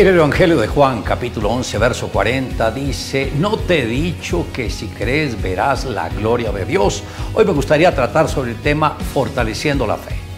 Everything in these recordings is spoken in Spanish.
En el Evangelio de Juan, capítulo 11, verso 40, dice, no te he dicho que si crees verás la gloria de Dios. Hoy me gustaría tratar sobre el tema fortaleciendo la fe.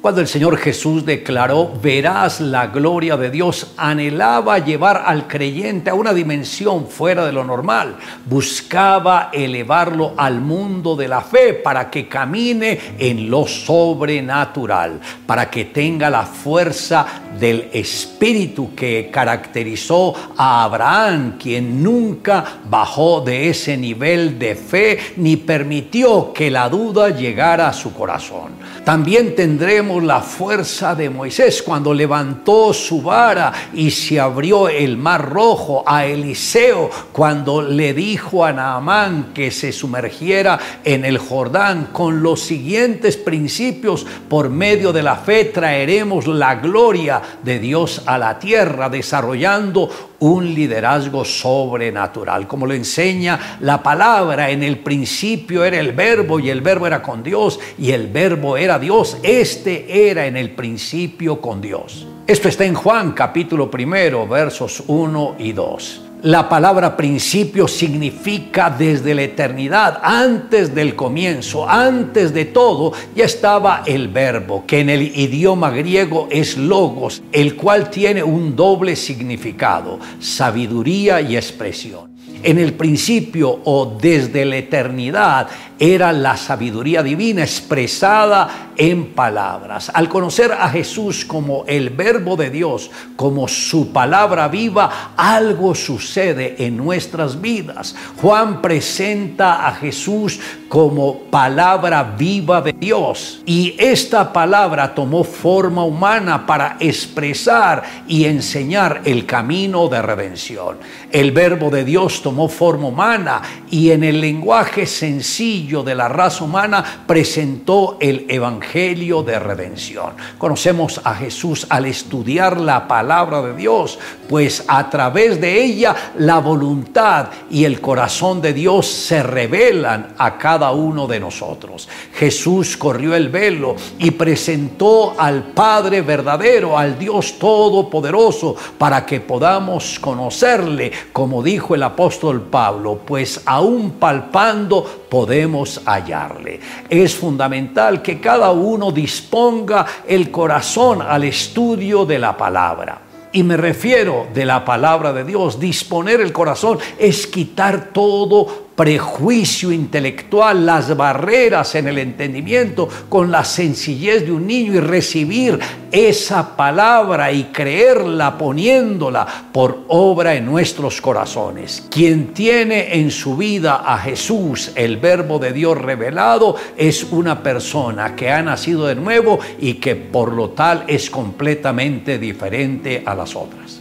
Cuando el Señor Jesús declaró, verás la gloria de Dios, anhelaba llevar al creyente a una dimensión fuera de lo normal. Buscaba elevarlo al mundo de la fe para que camine en lo sobrenatural, para que tenga la fuerza del espíritu que caracterizó a Abraham, quien nunca bajó de ese nivel de fe ni permitió que la duda llegara a su corazón. También tendremos la fuerza de Moisés cuando levantó su vara y se abrió el mar rojo, a Eliseo cuando le dijo a Naamán que se sumergiera en el Jordán. Con los siguientes principios, por medio de la fe, traeremos la gloria de Dios a la tierra, desarrollando un liderazgo sobrenatural. Como lo enseña la palabra, en el principio era el verbo y el verbo era con Dios y el verbo era Dios. Este era en el principio con Dios. Esto está en Juan capítulo primero, versos 1 y 2. La palabra principio significa desde la eternidad, antes del comienzo, antes de todo, ya estaba el verbo, que en el idioma griego es logos, el cual tiene un doble significado, sabiduría y expresión. En el principio o desde la eternidad era la sabiduría divina expresada en palabras. Al conocer a Jesús como el verbo de Dios, como su palabra viva, algo sucede en nuestras vidas. Juan presenta a Jesús como palabra viva de Dios y esta palabra tomó forma humana para expresar y enseñar el camino de redención. El verbo de Dios tomó forma humana y en el lenguaje sencillo de la raza humana, presentó el Evangelio de redención. Conocemos a Jesús al estudiar la palabra de Dios, pues a través de ella la voluntad y el corazón de Dios se revelan a cada uno de nosotros. Jesús corrió el velo y presentó al Padre verdadero, al Dios todopoderoso, para que podamos conocerle, como dijo el apóstol Pablo, pues aún palpando podemos hallarle. Es fundamental que cada uno disponga el corazón al estudio de la palabra. Y me refiero de la palabra de Dios. Disponer el corazón es quitar todo prejuicio intelectual, las barreras en el entendimiento, con la sencillez de un niño y recibir esa palabra y creerla poniéndola por obra en nuestros corazones. Quien tiene en su vida a Jesús, el verbo de Dios revelado, es una persona que ha nacido de nuevo y que por lo tal es completamente diferente a las otras.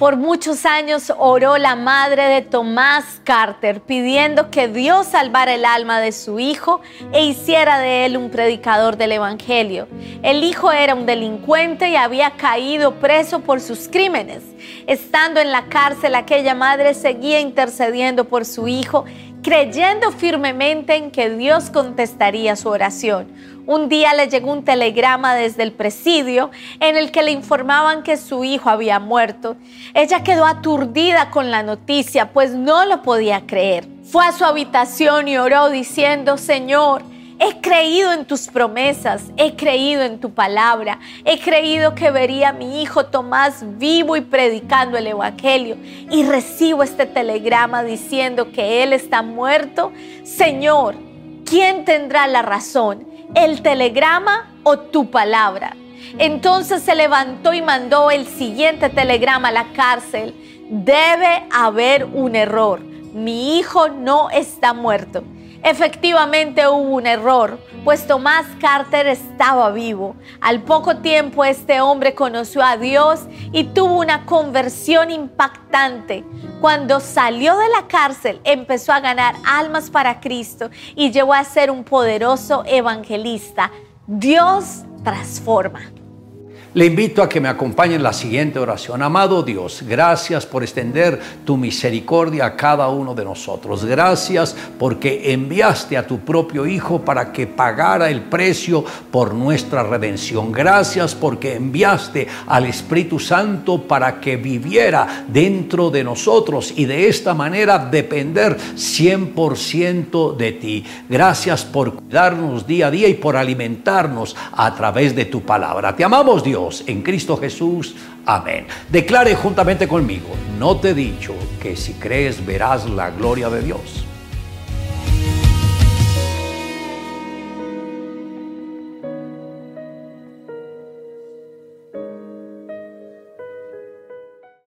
Por muchos años oró la madre de Tomás Carter pidiendo que Dios salvara el alma de su hijo e hiciera de él un predicador del Evangelio. El hijo era un delincuente y había caído preso por sus crímenes. Estando en la cárcel, aquella madre seguía intercediendo por su hijo, creyendo firmemente en que Dios contestaría su oración. Un día le llegó un telegrama desde el presidio en el que le informaban que su hijo había muerto. Ella quedó aturdida con la noticia, pues no lo podía creer. Fue a su habitación y oró diciendo, Señor, He creído en tus promesas, he creído en tu palabra, he creído que vería a mi hijo Tomás vivo y predicando el Evangelio y recibo este telegrama diciendo que él está muerto. Señor, ¿quién tendrá la razón? el telegrama o tu palabra. Entonces se levantó y mandó el siguiente telegrama a la cárcel. Debe haber un error. Mi hijo no está muerto. Efectivamente hubo un error, pues Tomás Carter estaba vivo. Al poco tiempo este hombre conoció a Dios y tuvo una conversión impactante. Cuando salió de la cárcel empezó a ganar almas para Cristo y llegó a ser un poderoso evangelista. Dios transforma. Le invito a que me acompañe en la siguiente oración. Amado Dios, gracias por extender tu misericordia a cada uno de nosotros. Gracias porque enviaste a tu propio Hijo para que pagara el precio por nuestra redención. Gracias porque enviaste al Espíritu Santo para que viviera dentro de nosotros y de esta manera depender 100% de ti. Gracias por cuidarnos día a día y por alimentarnos a través de tu palabra. Te amamos En Cristo Jesús. Amén. Declare juntamente conmigo, no te he dicho que si crees verás la gloria de Dios.